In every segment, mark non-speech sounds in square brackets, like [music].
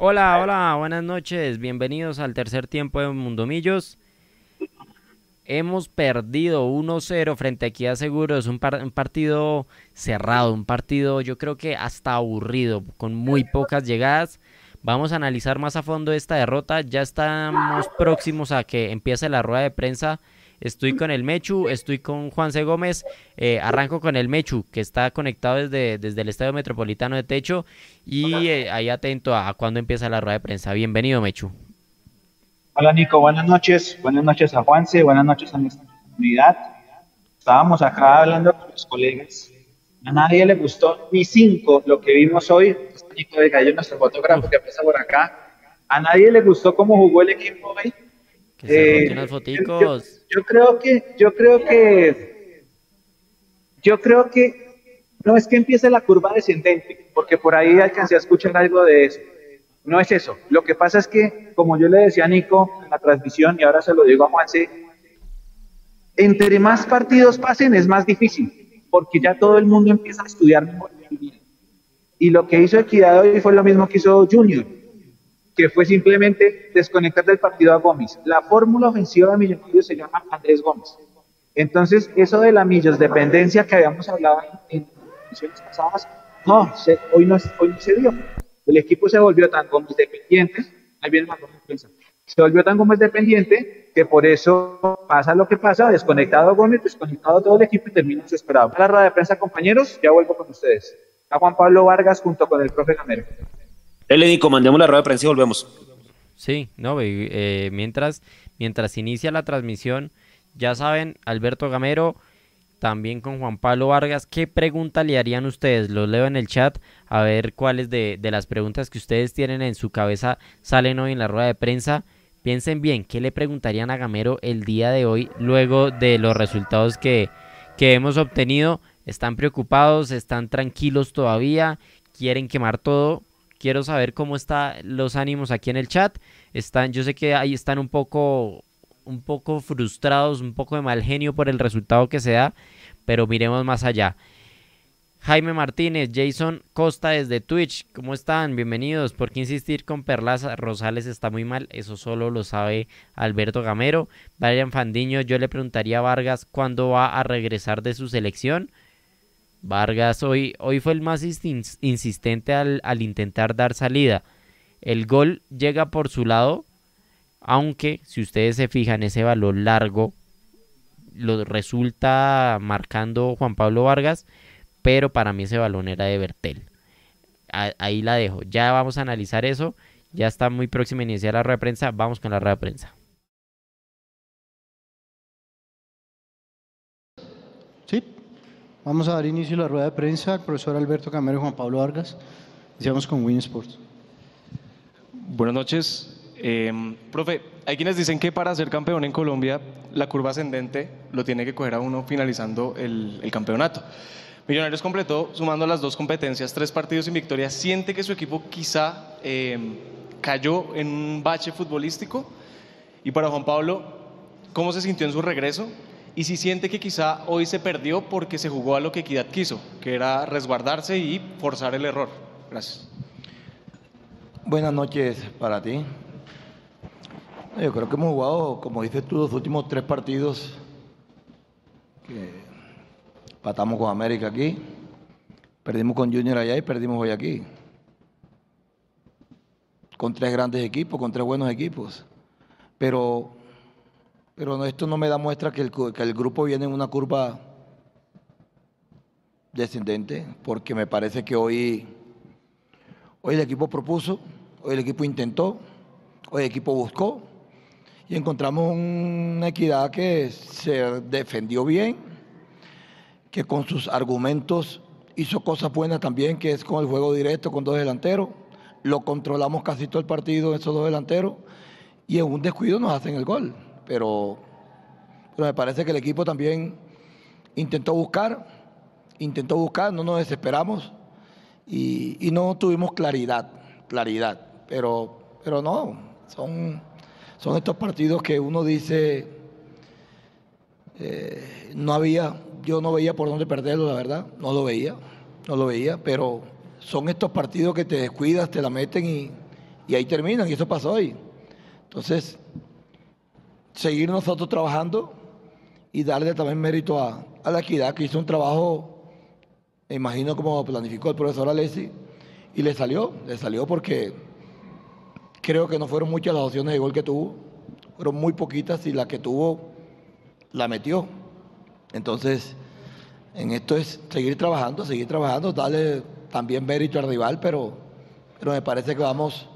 Hola, hola, buenas noches. Bienvenidos al tercer tiempo de Mundomillos. Hemos perdido 1-0 frente a Equidad Seguro. Es un, un, partido cerrado, un partido yo creo que hasta aburrido, con muy pocas llegadas. Vamos a analizar más a fondo esta derrota. Ya estamos próximos a que empiece la rueda de prensa Estoy con el Mechu, estoy con Juanse Gómez. Eh, arranco con el Mechu, que está conectado desde, desde el Estadio Metropolitano de Techo. Y eh, ahí atento a, cuando empieza la rueda de prensa. Bienvenido, Mechu. Hola, Nico. Buenas noches. Buenas noches a Juanse. Buenas noches a nuestra comunidad. Estábamos acá hablando con los colegas. A nadie le gustó ni cinco lo que vimos hoy. Nico de Gallo, nuestro fotógrafo que pasa por acá. A nadie le gustó cómo jugó el equipo hoy que se eh, unas foticos. Yo, creo que, yo creo que, yo creo que no es que empiece la curva descendente, porque por ahí alcancé a escuchar algo de eso. No es eso. Lo que pasa es que, como yo le decía a Nico en la transmisión, y ahora se lo digo a Juanse, entre más partidos pasen es más difícil, porque ya todo el mundo empieza a estudiar mejor. Y lo que hizo Equidad hoy fue lo mismo que hizo Junior que fue simplemente desconectar del partido a Gómez. La fórmula ofensiva de Millonarios se llama Andrés Gómez. Entonces, eso de la Millos dependencia que habíamos hablado en emisiones pasadas, no, hoy, no hoy no se dio. El equipo se volvió tan Gómez dependiente, ahí viene más Gómez se volvió tan Gómez dependiente que por eso pasa lo que pasa, desconectado Gómez, desconectado todo el equipo y termina desesperado. A la rueda de prensa, compañeros, ya vuelvo con ustedes. A Juan Pablo Vargas junto con el profe Gamero. Eleni, comandemos la rueda de prensa y volvemos. Sí, no, eh, mientras, mientras inicia la transmisión, ya saben, Alberto Gamero, también con Juan Pablo Vargas, ¿qué pregunta le harían ustedes? Los leo en el chat, a ver cuáles de, de las preguntas que ustedes tienen en su cabeza salen hoy en la rueda de prensa. Piensen bien, ¿qué le preguntarían a Gamero el día de hoy luego de los resultados que, que hemos obtenido? ¿Están preocupados? ¿Están tranquilos todavía? ¿Quieren quemar todo? Quiero saber cómo están los ánimos aquí en el chat. Están, yo sé que ahí están un poco, un poco frustrados, un poco de mal genio por el resultado que se da, pero miremos más allá. Jaime Martínez, Jason Costa desde Twitch, ¿cómo están? Bienvenidos. ¿Por qué insistir con Perlaza? Rosales está muy mal, eso solo lo sabe Alberto Gamero. Brian Fandiño, yo le preguntaría a Vargas cuándo va a regresar de su selección. Vargas hoy, hoy fue el más insistente al, intentar dar salida. El gol llega por su lado, aunque si ustedes se fijan ese balón largo lo resulta marcando Juan Pablo Vargas, pero para mí ese balón era de Bertel. Ahí la dejo. Ya vamos a analizar eso. Ya está muy próxima a iniciar la rueda de prensa. Vamos con la rueda de prensa. Vamos a dar inicio a la rueda de prensa al profesor Alberto Camero y Juan Pablo Vargas. Iniciamos con Win Sports. Buenas noches. Eh, profe, hay quienes dicen que para ser campeón en Colombia, la curva ascendente lo tiene que coger a uno finalizando el, campeonato. Millonarios completó, sumando las dos competencias, tres partidos sin victoria. ¿Siente que su equipo quizá eh, cayó en un bache futbolístico? Y para Juan Pablo, ¿cómo se sintió en su regreso? Y si siente que quizá hoy se perdió porque se jugó a lo que Equidad quiso, que era resguardarse y forzar el error. Gracias. Buenas noches para ti. Yo creo que hemos jugado, como dices tú, los últimos tres partidos patamos con América aquí, perdimos con Junior allá y perdimos hoy aquí. Con tres grandes equipos, con tres buenos equipos. Pero pero esto no me da muestra que el, grupo viene en una curva descendente, porque me parece que hoy, hoy el equipo propuso, hoy el equipo intentó, hoy el equipo buscó y encontramos una equidad que se defendió bien, que con sus argumentos hizo cosas buenas también, que es con el juego directo con dos delanteros. Lo controlamos casi todo el partido, esos dos delanteros, y en un descuido nos hacen el gol pero, me parece que el equipo también intentó buscar, intentó buscar, no nos desesperamos y, no tuvimos claridad, claridad, pero, pero no, son, son estos partidos que uno dice, eh, no había, yo no veía por dónde perderlo, la verdad, no lo veía, no lo veía, pero son estos partidos que te descuidas, te la meten y, y ahí terminan, y eso pasó hoy. Entonces, seguir nosotros trabajando y darle también mérito a, la equidad, que hizo un trabajo, me imagino como planificó el profesor Alessi, y le salió, le salió porque creo que no fueron muchas las opciones de gol que tuvo, fueron muy poquitas y la que tuvo la metió. Entonces, en esto es seguir trabajando, seguir trabajando, darle también mérito al rival, pero, pero me parece que vamos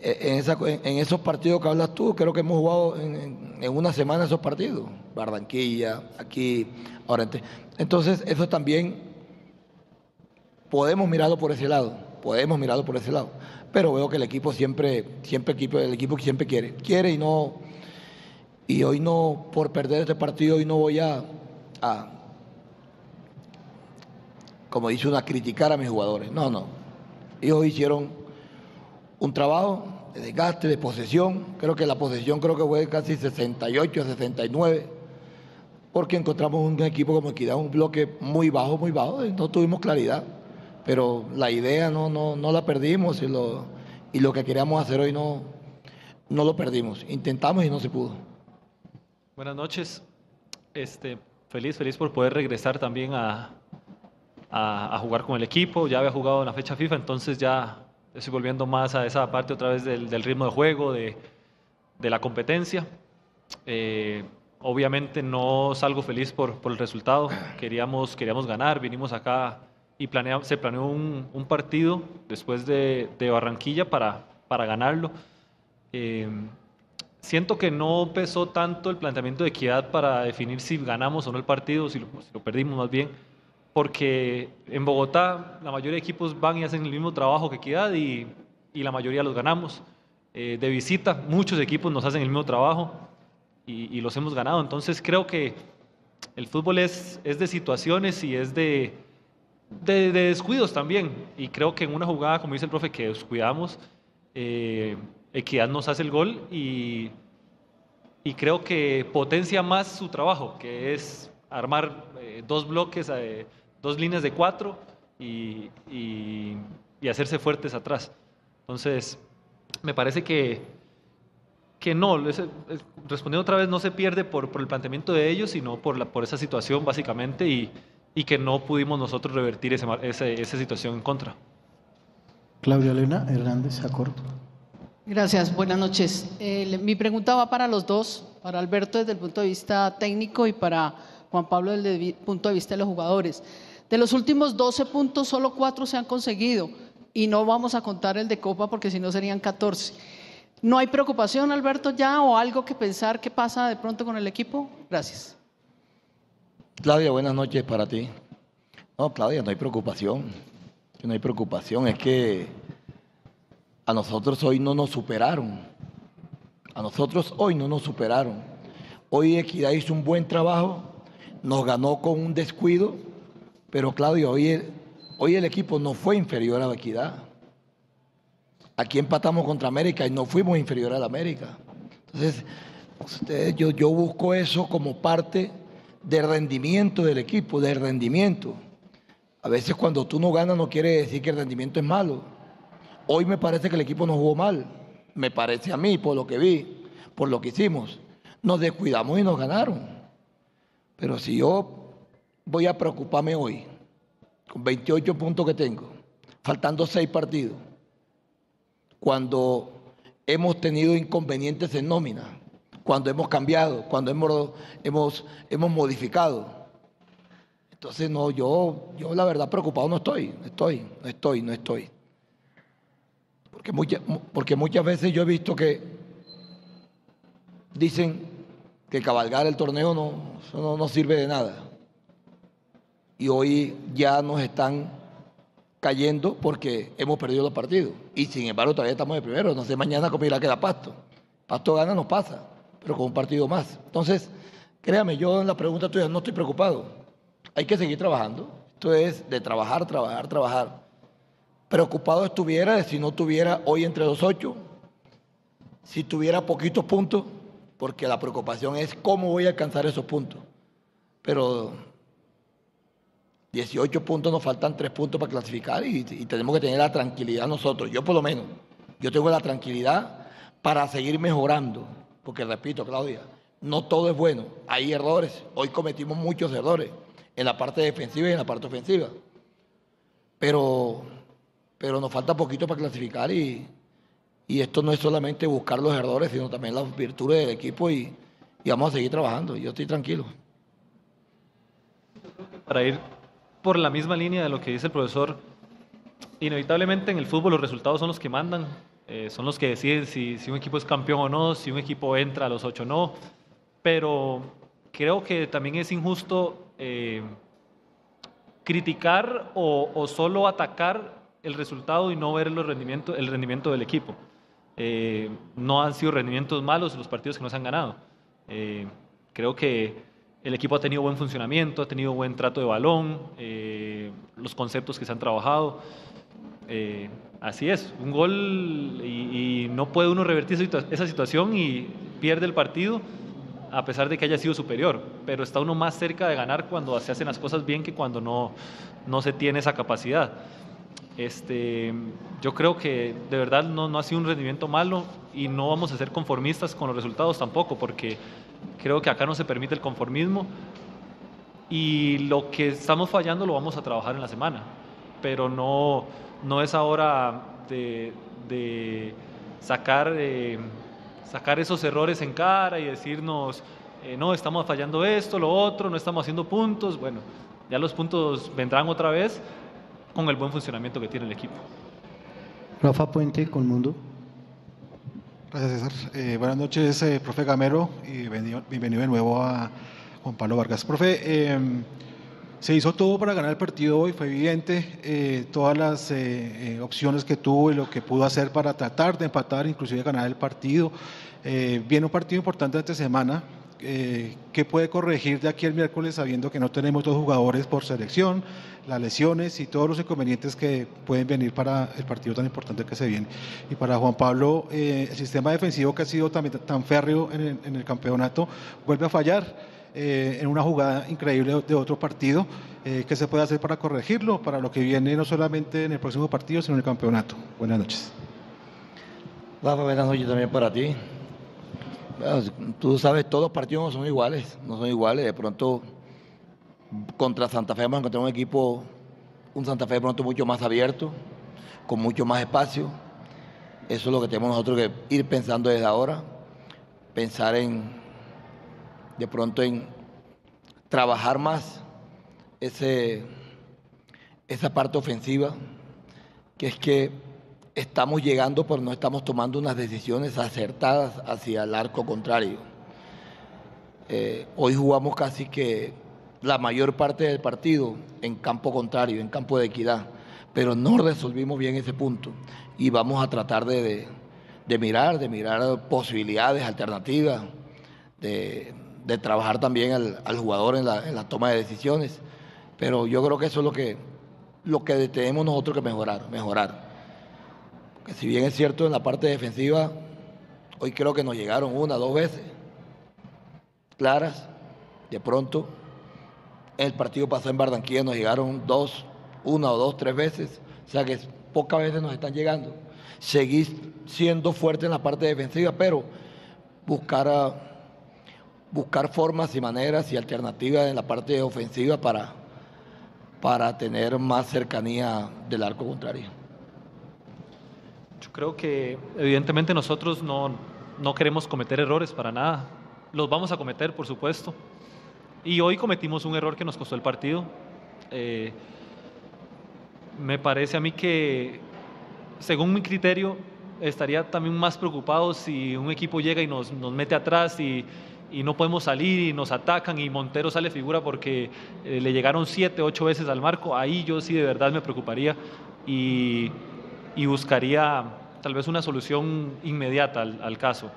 en, esos partidos que hablas tú, creo que hemos jugado en, una semana esos partidos. Barranquilla, aquí, ahora. Entonces, eso también podemos mirarlo por ese lado, podemos mirarlo por ese lado. Pero veo que el equipo siempre, siempre equipo, el equipo siempre quiere, quiere y no, y hoy no, por perder este partido, hoy no voy a, a como dice una, criticar a mis jugadores. No, no. Ellos hicieron un trabajo de desgaste, de posesión. Creo que la posesión creo que fue casi 68, 69, porque encontramos un equipo como Equidad, un bloque muy bajo, muy bajo, no tuvimos claridad. Pero la idea no, no, no la perdimos y lo, y lo que queríamos hacer hoy no, no lo perdimos. Intentamos y no se pudo. Buenas noches. Este, feliz, feliz por poder regresar también a, a, a, jugar con el equipo. Ya había jugado en la fecha FIFA, entonces ya estoy volviendo más a esa parte otra vez del, del ritmo de juego, de, de la competencia. Eh, obviamente no salgo feliz por, por, el resultado. Queríamos, queríamos ganar, vinimos acá y se planeó un, un partido después de, de, Barranquilla para, para ganarlo. Eh, siento que no pesó tanto el planteamiento de equidad para definir si ganamos o no el partido, si lo, si lo perdimos más bien porque en Bogotá la mayoría de equipos van y hacen el mismo trabajo que Equidad y, y la mayoría los ganamos. Eh, de visita, muchos equipos nos hacen el mismo trabajo y, y, los hemos ganado. Entonces creo que el fútbol es, es de situaciones y es de, de, de, descuidos también. Y creo que en una jugada, como dice el profe, que descuidamos, eh, Equidad nos hace el gol y, y creo que potencia más su trabajo, que es armar eh, dos bloques. Eh, dos líneas de cuatro y, y, y hacerse fuertes atrás. Entonces, me parece que, que no, respondiendo otra vez, no se pierde por, por el planteamiento de ellos, sino por, la, por esa situación básicamente y, y que no pudimos nosotros revertir ese, ese, esa situación en contra. Claudia Elena Hernández, acuerdo. Gracias, buenas noches. Eh, mi pregunta va para los dos, para Alberto desde el punto de vista técnico y para Juan Pablo desde el punto de vista de los jugadores. De los últimos 12 puntos, solo 4 se han conseguido y no vamos a contar el de Copa porque si no serían 14. ¿No hay preocupación, Alberto, ya o algo que pensar qué pasa de pronto con el equipo? Gracias. Claudia, buenas noches para ti. No, Claudia, no hay preocupación. No hay preocupación, es que a nosotros hoy no nos superaron. A nosotros hoy no nos superaron. Hoy Equidad hizo un buen trabajo, nos ganó con un descuido pero Claudio, hoy el, equipo no fue inferior a la equidad. Aquí empatamos contra América y no fuimos inferior a la América. Entonces, ustedes, yo busco eso como parte del rendimiento del equipo, del rendimiento. A veces cuando tú no ganas no quiere decir que el rendimiento es malo. Hoy me parece que el equipo no jugó mal. Me parece a mí, por lo que vi, por lo que hicimos. Nos descuidamos y nos ganaron. Pero si yo voy a preocuparme hoy, con 28 puntos que tengo, faltando 6 partidos, cuando hemos tenido inconvenientes en nómina, cuando hemos cambiado, cuando hemos, hemos, hemos modificado. Entonces, no, yo, yo la verdad preocupado no estoy, no estoy, no estoy, no estoy. Porque, mucha, porque muchas veces yo he visto que dicen que cabalgar el torneo no, no, no sirve de nada y hoy ya nos están cayendo porque hemos perdido los partidos. Y sin embargo todavía estamos de primero. No sé mañana cómo irá a Pasto. Pasto gana, nos pasa, pero con un partido más. Entonces, créame, yo en la pregunta tuya no estoy preocupado. Hay que seguir trabajando. Esto es de trabajar, trabajar, trabajar. Preocupado estuviera de si no tuviera hoy entre los ocho, si tuviera poquitos puntos, porque la preocupación es cómo voy a alcanzar esos puntos. Pero 18 puntos, nos faltan 3 puntos para clasificar y, tenemos que tener la tranquilidad nosotros, yo por lo menos, Yo tengo la tranquilidad para seguir mejorando, porque repito, Claudia, no todo es bueno, hay errores. Hoy cometimos muchos errores en la parte defensiva y en la parte ofensiva. Pero, pero nos falta poquito para clasificar y, y esto no es solamente buscar los errores, sino también las virtudes del equipo y, y vamos a seguir trabajando. Yo estoy tranquilo. Para ir por la misma línea de lo que dice el profesor, inevitablemente en el fútbol los resultados son los que mandan, eh, son los que deciden si, si, un equipo es campeón o no, si un equipo entra a los ocho o no, pero creo que también es injusto eh, criticar o, o, solo atacar el resultado y no ver los rendimientos, el rendimiento del equipo. Eh, no han sido rendimientos malos los partidos que no se han ganado. Eh, creo que el equipo ha tenido buen funcionamiento, ha tenido buen trato de balón, eh, los conceptos que se han trabajado. Eh, así es, un gol y, no puede uno revertir esa situación y pierde el partido a pesar de que haya sido superior, pero está uno más cerca de ganar cuando se hacen las cosas bien que cuando no, no se tiene esa capacidad. Este, yo creo que de verdad no, no ha sido un rendimiento malo y no vamos a ser conformistas con los resultados tampoco, porque creo que acá no se permite el conformismo. Y lo que estamos fallando lo vamos a trabajar en la semana, pero no, no es ahora de, de sacar, eh, sacar esos errores en cara y decirnos, eh, no, estamos fallando esto, lo otro, no estamos haciendo puntos, bueno, ya los puntos vendrán otra vez con el buen funcionamiento que tiene el equipo. Rafa Puente, con Mundo. Gracias, César. Eh, buenas noches, eh, profe Gamero, y bienvenido, bienvenido, de nuevo a Juan Pablo Vargas. Profe, eh, se hizo todo para ganar el partido hoy, fue evidente, eh, todas las opciones que tuvo y lo que pudo hacer para tratar de empatar, inclusive ganar el partido. viene un partido importante esta semana, eh, ¿qué puede corregir de aquí el miércoles sabiendo que no tenemos dos jugadores por selección, las lesiones y todos los inconvenientes que pueden venir para el partido tan importante que se viene? Y para Juan Pablo, eh, el sistema defensivo que ha sido también tan férreo en el, en el campeonato vuelve a fallar. Eh, en una jugada increíble de otro partido. Eh, ¿Qué se puede hacer para corregirlo? Para lo que viene no solamente en el próximo partido, sino en el campeonato. Buenas noches. Rafa, buenas noches también para ti. Tú sabes, todos los partidos no son iguales, no son iguales. De pronto, contra Santa Fe vamos a encontrar un equipo, un Santa Fe de pronto mucho más abierto, con mucho más espacio. Eso es lo que tenemos nosotros que ir pensando desde ahora. Pensar en, de pronto, en trabajar más ese, esa parte ofensiva, que es que estamos llegando, pero no estamos tomando unas decisiones acertadas hacia el arco contrario. Eh, hoy jugamos casi que la mayor parte del partido en campo contrario, en campo de equidad, pero no resolvimos bien ese punto y vamos a tratar de, de, mirar, de mirar posibilidades, alternativas, de, de trabajar también al, al jugador en la, en la, toma de decisiones. Pero yo creo que eso es lo que, lo que tenemos nosotros que mejorar, mejorar que si bien es cierto en la parte defensiva, hoy creo que nos llegaron una, dos veces claras, de pronto, el partido pasado en Barranquilla nos llegaron dos, una o dos, tres veces, o sea que pocas veces nos están llegando. Seguir siendo fuerte en la parte defensiva, pero buscar, buscar formas y maneras y alternativas en la parte ofensiva para, para tener más cercanía del arco contrario. Yo creo que evidentemente nosotros no, no queremos cometer errores para nada. Los vamos a cometer, por supuesto. Y hoy cometimos un error que nos costó el partido. Eh, me parece a mí que, según mi criterio, estaría también más preocupado si un equipo llega y nos, nos mete atrás y, y, no podemos salir y nos atacan y Montero sale figura porque eh, le llegaron siete, ocho veces al marco. Ahí yo sí de verdad me preocuparía. Y, y buscaría tal vez una solución inmediata al, caso.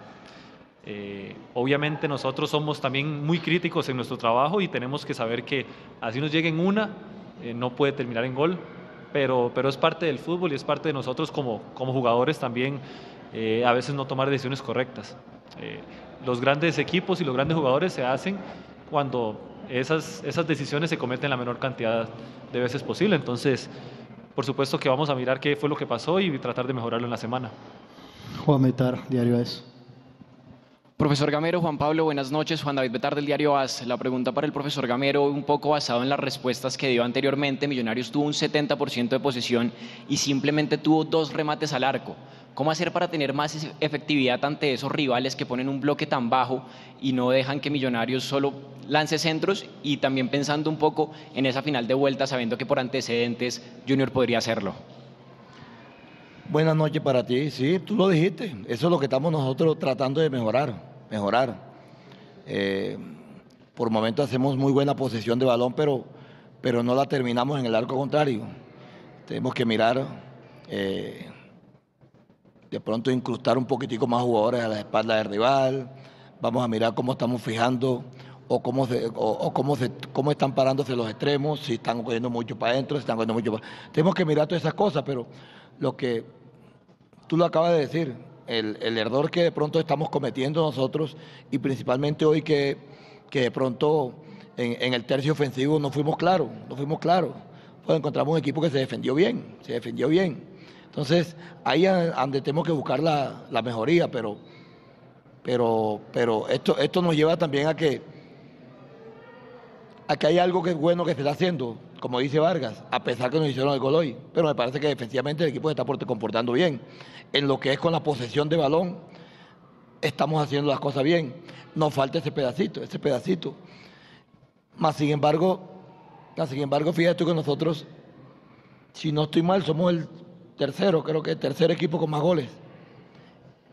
Eh, obviamente nosotros somos también muy críticos en nuestro trabajo y tenemos que saber que así nos lleguen una, eh, no puede terminar en gol, pero, pero es parte del fútbol y es parte de nosotros como, como jugadores también eh, a veces no tomar decisiones correctas. Los grandes equipos y los grandes jugadores se hacen cuando esas, esas decisiones se cometen la menor cantidad de veces posible. Entonces, por supuesto que vamos a mirar qué fue lo que pasó y tratar de mejorarlo en la semana. Juan Diario. Profesor Gamero, Juan Pablo, buenas noches. Juan David Betar del diario AS. La pregunta para el profesor Gamero, un poco basado en las respuestas que dio anteriormente. Millonarios tuvo un 70% de posesión y simplemente tuvo dos remates al arco. ¿Cómo hacer para tener más efectividad ante esos rivales que ponen un bloque tan bajo y no dejan que Millonarios solo lance centros? Y también pensando un poco en esa final de vuelta, sabiendo que por antecedentes Junior podría hacerlo. Buenas noches para ti. Sí, tú lo dijiste. Eso es lo que estamos nosotros tratando de mejorar. Mejorar. Eh, por momentos hacemos muy buena posesión de balón, pero, pero no la terminamos en el arco contrario. Tenemos que mirar, eh, de pronto incrustar un poquitico más jugadores a la espalda del rival. Vamos a mirar cómo estamos fijando o cómo, o, cómo, se, cómo están parándose los extremos, si están cogiendo mucho para adentro, si están cogiendo mucho para... Tenemos que mirar todas esas cosas, pero lo que tú lo acabas de decir, el, error que de pronto estamos cometiendo nosotros y principalmente hoy que, que de pronto en, el tercio ofensivo no fuimos claros, no fuimos claros. Pues encontramos un equipo que se defendió bien, se defendió bien. Entonces, ahí es donde tenemos que buscar la, la mejoría, pero, pero, pero esto, esto nos lleva también a que, a que hay algo que es bueno que se está haciendo como dice Vargas, a pesar que nos hicieron el gol hoy. Pero me parece que defensivamente el equipo se está comportando bien. En lo que es con la posesión de balón, estamos haciendo las cosas bien. Nos falta ese pedacito, ese pedacito. Más sin embargo, más sin embargo, fíjate que nosotros, si no estoy mal, somos el tercero, creo que el tercer equipo con más goles.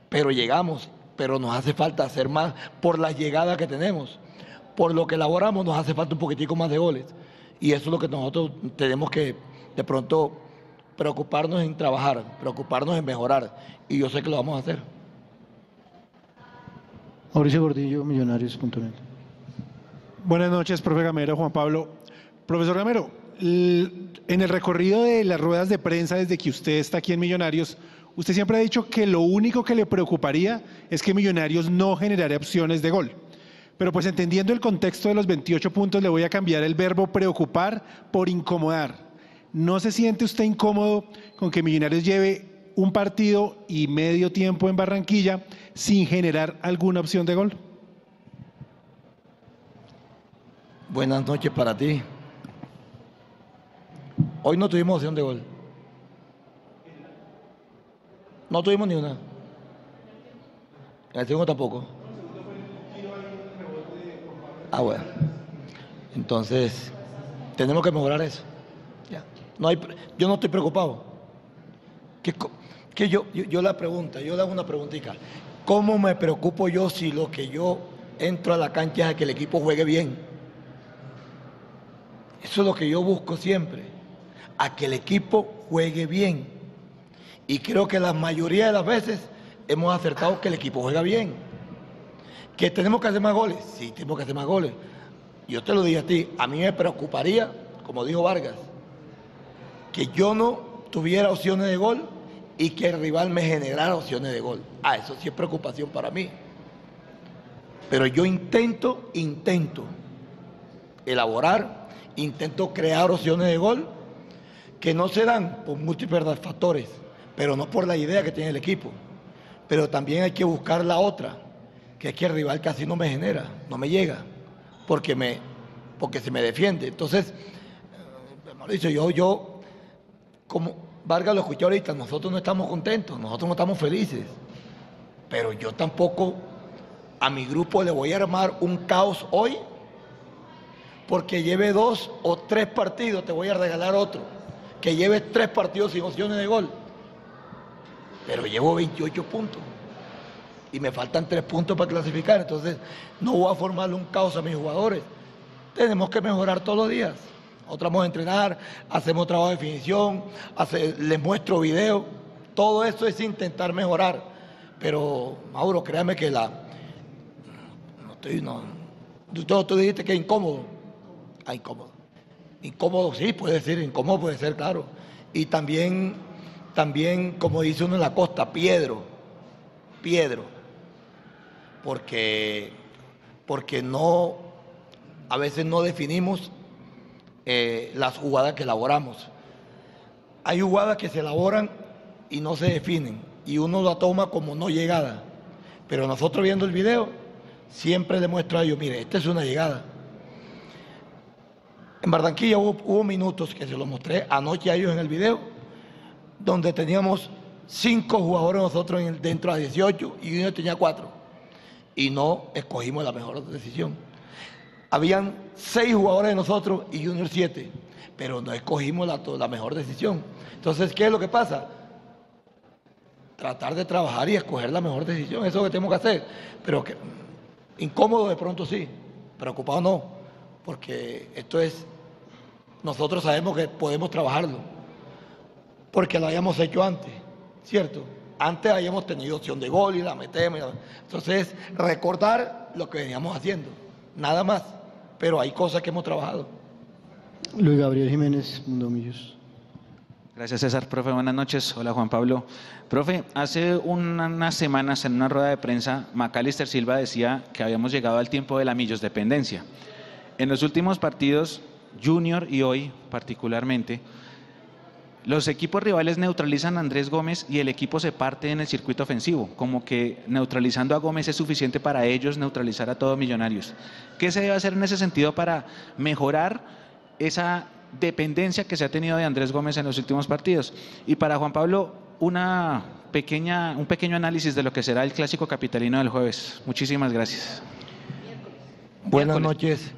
Pero llegamos, pero nos hace falta hacer más por las llegadas que tenemos. Por lo que elaboramos nos hace falta un poquitico más de goles. Y eso es lo que nosotros tenemos que de pronto preocuparnos en trabajar, preocuparnos en mejorar. Y yo sé que lo vamos a hacer. Mauricio Gordillo, Millonarios.net. Buenas noches, profe Gamero, Juan Pablo. Profesor Gamero, en el recorrido de las ruedas de prensa desde que usted está aquí en Millonarios, usted siempre ha dicho que lo único que le preocuparía es que Millonarios no generara opciones de gol. Pero pues entendiendo el contexto de los 28 puntos, le voy a cambiar el verbo preocupar por incomodar. ¿No se siente usted incómodo con que Millonarios lleve un partido y medio tiempo en Barranquilla sin generar alguna opción de gol? Buenas noches para ti. Hoy no tuvimos opción de gol. No tuvimos ni una. En el segundo tampoco. Ah, bueno. Entonces, tenemos que mejorar eso. No hay, yo no estoy preocupado. Que, yo, yo, la pregunta, yo le hago una preguntita. ¿Cómo me preocupo yo si lo que yo entro a la cancha es que el equipo juegue bien? Eso es lo que yo busco siempre, a que el equipo juegue bien. Y creo que la mayoría de las veces hemos acertado que el equipo juega bien. ¿Que tenemos que hacer más goles? Sí, tenemos que hacer más goles. Yo te lo dije a ti, a mí me preocuparía, como dijo Vargas, que yo no tuviera opciones de gol y que el rival me generara opciones de gol. Ah, eso sí es preocupación para mí. Pero yo intento, intento elaborar, intento crear opciones de gol que no se dan por múltiples factores, pero no por la idea que tiene el equipo. Pero también hay que buscar la otra que es que el rival casi no me genera, no me llega, porque, me, porque se me defiende. Entonces, eh, Mauricio, yo, yo, como Vargas lo escuchó ahorita, nosotros no estamos contentos, nosotros no estamos felices, pero yo tampoco a mi grupo le voy a armar un caos hoy, porque lleve dos o tres partidos, te voy a regalar otro, que lleve tres partidos sin opciones de gol, pero llevo 28 puntos y me faltan tres puntos para clasificar. Entonces, no voy a formarle un caos a mis jugadores. Tenemos que mejorar todos los días. Nosotros vamos a entrenar, hacemos trabajo de definición, les muestro video. Todo eso es intentar mejorar. Pero, Mauro, créame que la. No estoy. No, tú, tú dijiste que es incómodo. Ah, incómodo. Incómodo, sí, puede ser, incómodo puede ser, claro. Y también, también, como dice uno en la costa, piedro. Piedro porque, porque no, a veces no definimos eh, las jugadas que elaboramos. Hay jugadas que se elaboran y no se definen. y uno la toma como no llegada. Pero nosotros viendo el video, siempre le muestro a ellos, mire, esta es una llegada. En Barranquilla hubo, minutos que se los mostré anoche a ellos en el video, donde teníamos cinco jugadores nosotros en dentro de 18 y uno tenía cuatro. Y no escogimos la mejor decisión. Habían seis jugadores de nosotros y Junior siete, pero no escogimos la, la mejor decisión. Entonces, ¿qué es lo que pasa? Tratar de trabajar y escoger la mejor decisión, eso es lo que tenemos que hacer. Pero que, incómodo de pronto sí, preocupado no, porque esto es nosotros sabemos que podemos trabajarlo, porque lo hayamos hecho antes, ¿cierto? Antes habíamos tenido opción de gol y la metemos. Entonces, recordar lo que veníamos haciendo, nada más. Pero hay cosas que hemos trabajado. Luis Gabriel Jiménez, Mundo Millos. Gracias, César. Profe, buenas noches. Hola, Juan Pablo. Profe, hace unas semanas en una rueda de prensa, Macalister Silva decía que habíamos llegado al tiempo de la Millos dependencia. En los últimos partidos Junior y hoy particularmente, los equipos rivales neutralizan a Andrés Gómez y el equipo se parte en el circuito ofensivo, como que neutralizando a Gómez es suficiente para ellos neutralizar a todos Millonarios. ¿Qué se debe hacer en ese sentido para mejorar esa dependencia que se ha tenido de Andrés Gómez en los últimos partidos? Y para Juan Pablo, una pequeña, un pequeño análisis de lo que será el clásico capitalino del jueves. Muchísimas gracias. Buenas noches.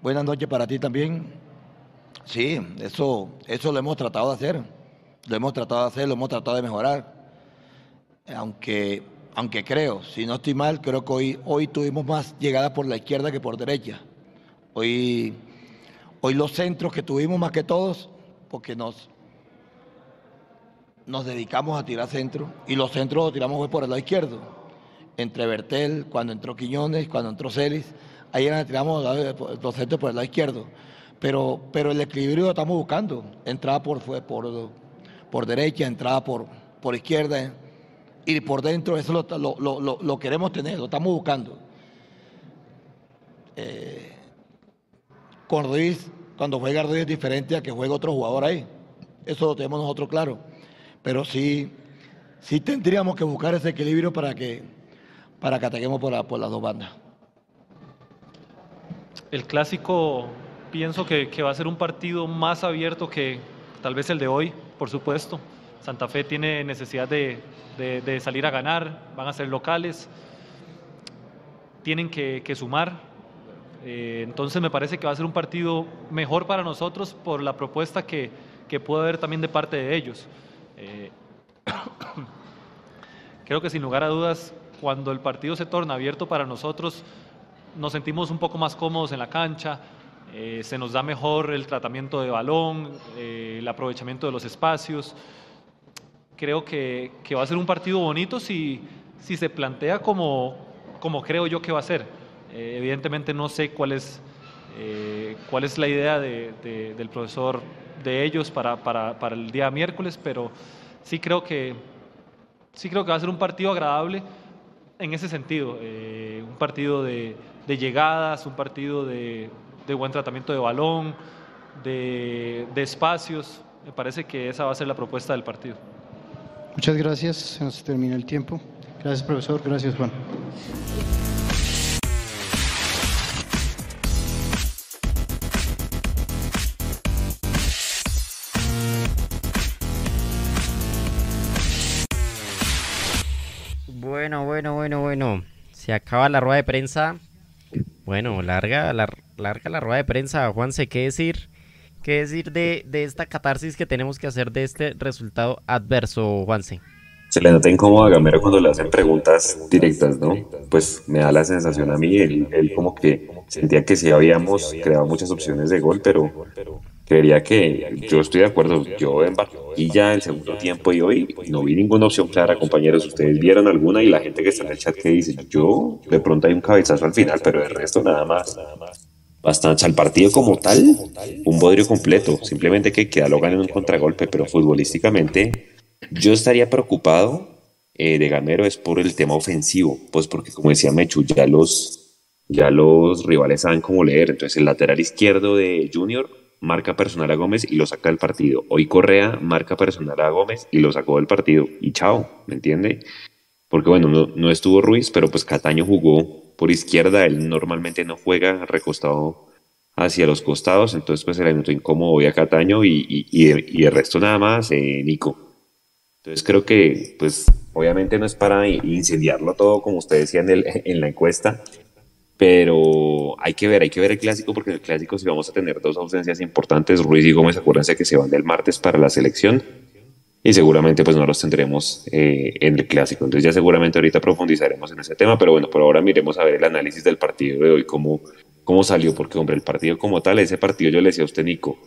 Buenas noches para ti también. Sí, eso, eso lo hemos tratado de hacer. Lo hemos tratado de hacer, lo hemos tratado de mejorar. Aunque, aunque creo, si no estoy mal, creo que hoy, hoy tuvimos más llegada por la izquierda que por derecha. Hoy, hoy los centros que tuvimos más que todos, porque nos, nos dedicamos a tirar centros y los centros los tiramos por el lado izquierdo. Entre Bertel, cuando entró Quiñones, cuando entró Celis ahí tiramos los centros por el lado izquierdo. Pero, pero el equilibrio lo estamos buscando. Entrada por, por, por derecha, entrada por, por izquierda. Y por dentro, eso lo, queremos tener, lo estamos buscando. Eh, con Ruiz, cuando juega Ruiz es diferente a que juegue otro jugador ahí. Eso lo tenemos nosotros claro. Pero sí, sí tendríamos que buscar ese equilibrio para que, para que ataquemos por, por las dos bandas. El clásico pienso que, va a ser un partido más abierto que tal vez el de hoy, por supuesto. Santa Fe tiene necesidad de, salir a ganar, van a ser locales, tienen que, sumar. Eh, entonces me parece que va a ser un partido mejor para nosotros por la propuesta que, puede haber también de parte de ellos. Eh, [coughs] creo que sin lugar a dudas, cuando el partido se torna abierto para nosotros, nos sentimos un poco más cómodos en la cancha, eh, se nos da mejor el tratamiento de balón, eh, el aprovechamiento de los espacios. Creo que, va a ser un partido bonito si, se plantea como, creo yo que va a ser. Eh, evidentemente no sé cuál es, cuál es la idea del profesor de ellos para, el día miércoles, pero sí creo que, sí creo que va a ser un partido agradable en ese sentido, un partido de, de llegadas, un partido de, buen tratamiento de balón, de, espacios. Me parece que esa va a ser la propuesta del partido. Muchas gracias, se nos termina el tiempo. Gracias, profesor. Gracias, Juan. Bueno, bueno, bueno, bueno. Se acaba la rueda de prensa. Bueno, larga, larga la rueda de prensa, Juanse, ¿qué decir? ¿Qué decir de, esta catarsis que tenemos que hacer de este resultado adverso, Juanse? Se le nota incómodo a Gamero cuando le hacen preguntas directas, ¿no? Pues me da la sensación a mí, él, él como que sentía que sí habíamos creado muchas opciones de gol, pero creería que yo estoy de acuerdo. Yo en Barranquilla el segundo tiempo y hoy no vi ninguna opción clara, compañeros. Ustedes vieron alguna y la gente que está en el chat que dice, yo de pronto hay un cabezazo al final, pero el resto nada más. Bastante. Al partido como tal, un bodrio completo. Simplemente que queda lo en un contragolpe, pero futbolísticamente yo estaría preocupado eh, de Gamero es por el tema ofensivo, pues porque como decía Mechu, ya los, ya los rivales saben cómo leer. Entonces el lateral izquierdo de Junior marca personal a Gómez y lo saca del partido. Hoy Correa marca personal a Gómez y lo sacó del partido. Y chao, ¿me entiende? Porque bueno, no, no estuvo Ruiz, pero pues Cataño jugó por izquierda. Él normalmente no juega recostado hacia los costados, entonces pues se le notó incómodo hoy a Cataño y, y, y, el resto nada más, eh, Nico. Entonces creo que pues obviamente no es para incendiarlo todo como usted decía en, el, [laughs] en la encuesta, pero hay que ver, hay que ver el clásico porque en el clásico sí vamos a tener dos ausencias importantes, Ruiz y Gómez, acuérdense que se van del martes para la selección y seguramente pues no los tendremos eh, en el clásico, entonces ya seguramente ahorita profundizaremos en ese tema, pero bueno, por ahora miremos a ver el análisis del partido de hoy, cómo, cómo salió, porque hombre, el partido como tal, ese partido yo le decía a usted Nico,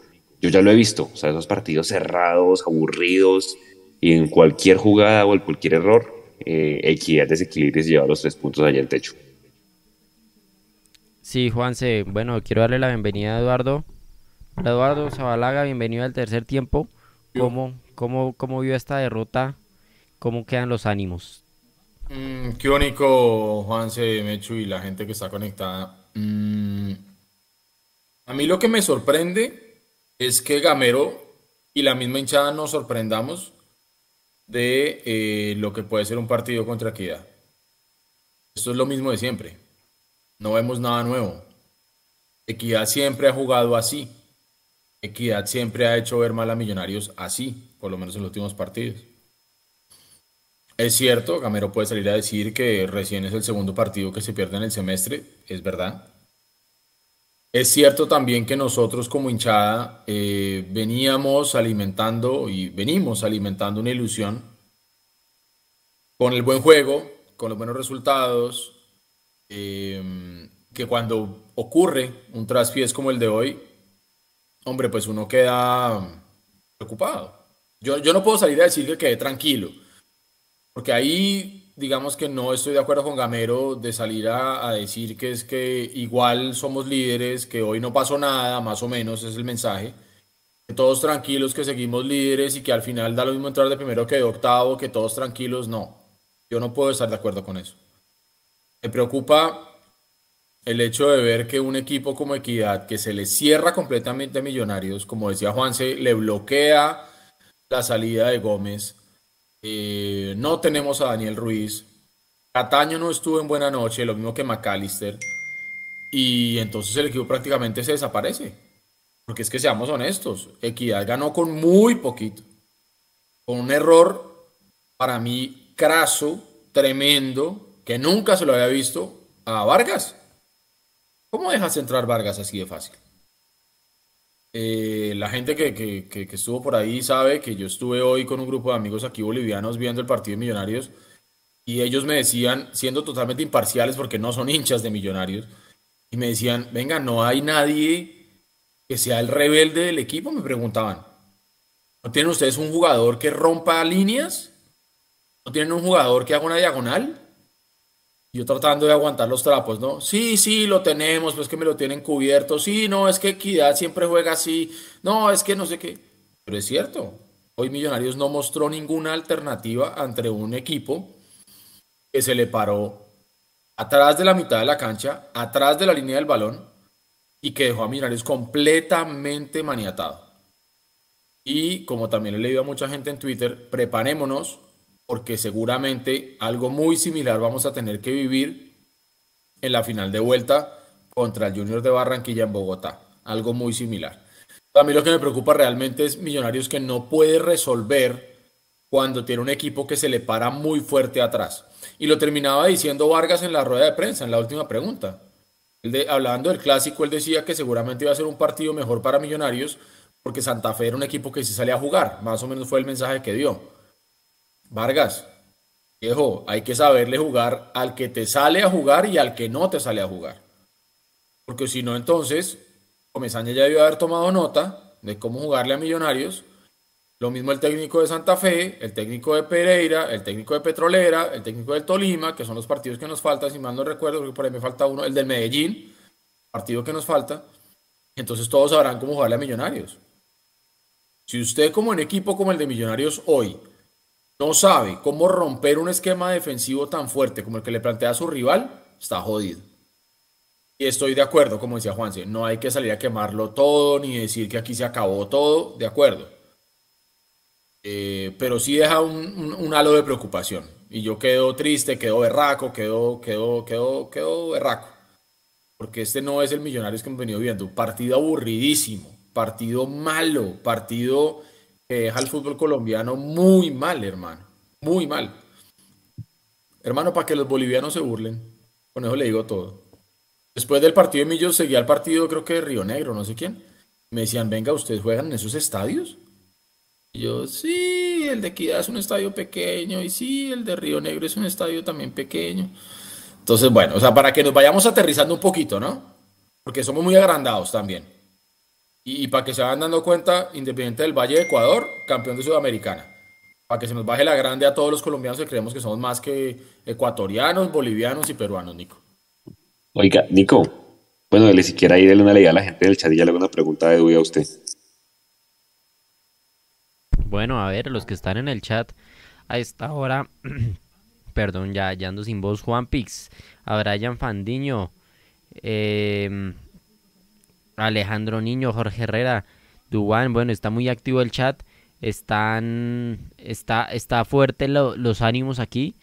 yo ya lo he visto, o sea, esos partidos cerrados, aburridos, y en cualquier jugada o en cualquier error, eh, Equidad desequilibra y se lleva los tres puntos allá al techo. Sí, Juanse, bueno, quiero darle la bienvenida a Eduardo. Eduardo Zabalaga, bienvenido al tercer tiempo. ¿Cómo, cómo, cómo vio esta derrota? ¿Cómo quedan los ánimos? Mm, qué único, Juanse, Mechu y la gente que está conectada. Mm, a mí lo que me sorprende es que Gamero y la misma hinchada nos sorprendamos de eh, lo que puede ser un partido contra Equidad. Esto es lo mismo de siempre. No vemos nada nuevo. Equidad siempre ha jugado así. Equidad siempre ha hecho ver mal a Millonarios así, por lo menos en los últimos partidos. Es cierto, Gamero puede salir a decir que recién es el segundo partido que se pierde en el semestre, es verdad. Es cierto también que nosotros como hinchada eh, veníamos alimentando y venimos alimentando una ilusión con el buen juego, con los buenos resultados, Em, que cuando ocurre un traspiés como el de hoy, hombre, pues uno queda preocupado. Yo, yo no puedo salir a decir que quedé tranquilo, porque ahí digamos que no estoy de acuerdo con Gamero de salir a, a, decir que es que igual somos líderes, que hoy no pasó nada, más o menos es el mensaje. Que todos tranquilos, que seguimos líderes y que al final da lo mismo entrar de primero que de octavo, que todos tranquilos, no. Yo no puedo estar de acuerdo con eso. Me preocupa el hecho de ver que un equipo como Equidad, que se le cierra completamente a Millonarios, como decía Juanse, le bloquea la salida de Gómez. Eh, no tenemos a Daniel Ruiz. Cataño no estuvo en buena noche, lo mismo que McAllister. Y entonces el equipo prácticamente se desaparece. Porque es que seamos honestos, Equidad ganó con muy poquito. Con un error, para mí, craso, tremendo, que nunca se lo había visto a Vargas. ¿Cómo dejas entrar Vargas así de fácil? Eh, la gente que, estuvo por ahí sabe que yo estuve hoy con un grupo de amigos aquí bolivianos viendo el partido de Millonarios y ellos me decían, siendo totalmente imparciales porque no son hinchas de Millonarios, y me decían, venga, no hay nadie que sea el rebelde del equipo, me preguntaban. ¿No tienen ustedes un jugador que rompa líneas? ¿No tienen un jugador que haga una diagonal? Yo tratando de aguantar los trapos, ¿no? Sí, sí, lo tenemos, pues que me lo tienen cubierto. Sí, no, es que Equidad siempre juega así. No, es que no sé qué. Pero es cierto, hoy Millonarios no mostró ninguna alternativa ante un equipo que se le paró atrás de la mitad de la cancha, atrás de la línea del balón y que dejó a Millonarios completamente maniatado. Y como también he leído a mucha gente en Twitter, preparémonos porque seguramente algo muy similar vamos a tener que vivir en la final de vuelta contra el Junior de Barranquilla en Bogotá. Algo muy similar. A mí lo que me preocupa realmente es Millonarios que no puede resolver cuando tiene un equipo que se le para muy fuerte atrás. Y lo terminaba diciendo Vargas en la rueda de prensa, en la última pregunta. hablando del clásico, él decía que seguramente iba a ser un partido mejor para Millonarios porque Santa Fe era un equipo que sí salía a jugar. Más o menos fue el mensaje que dio. Vargas, viejo, hay que saberle jugar al que te sale a jugar y al que no te sale a jugar. Porque si no, entonces, Comesaña ya debió haber tomado nota de cómo jugarle a Millonarios. Lo mismo el técnico de Santa Fe, el técnico de Pereira, el técnico de Petrolera, el técnico del Tolima, que son los partidos que nos faltan, si mal no recuerdo, porque por ahí me falta uno, el del Medellín, partido que nos falta. Entonces todos sabrán cómo jugarle a Millonarios. Si usted como un equipo como el de Millonarios hoy no sabe cómo romper un esquema defensivo tan fuerte como el que le plantea a su rival, está jodido. Y estoy de acuerdo, como decía Juanse, no hay que salir a quemarlo todo ni decir que aquí se acabó todo, de acuerdo. Eh, pero sí deja un, halo de preocupación. Y yo quedo triste, quedo berraco, quedo, quedo, quedo, quedo berraco. Porque este no es el Millonarios que hemos venido viendo. Partido aburridísimo, partido malo, partido que deja al fútbol colombiano muy mal, hermano. Muy mal. Hermano, para que los bolivianos se burlen. Con eso le digo todo. Después del partido de Millos seguía el partido, creo que de Río Negro, no sé quién. Me decían, venga, ¿ustedes juegan en esos estadios? Y yo, sí, el de Equidad es un estadio pequeño, y sí, el de Río Negro es un estadio también pequeño. Entonces, bueno, o sea, para que nos vayamos aterrizando un poquito, ¿no? Porque somos muy agrandados también. Y, para que se vayan dando cuenta, Independiente del Valle de Ecuador, campeón de Sudamericana. Para que se nos baje la grande a todos los colombianos que creemos que somos más que ecuatorianos, bolivianos y peruanos, Nico. Oiga, Nico, bueno, dele siquiera ahí, dele una leída a la gente del chat y ya le hago una pregunta de duda a usted. Bueno, a ver, los que están en el chat a esta hora, [clears throat] perdón, ya, ya ando sin voz, Juan Pix, a Brian Fandiño, em, Alejandro Niño, Jorge Herrera, Dubán, bueno, está muy activo el chat, están, está, está fuerte los ánimos aquí.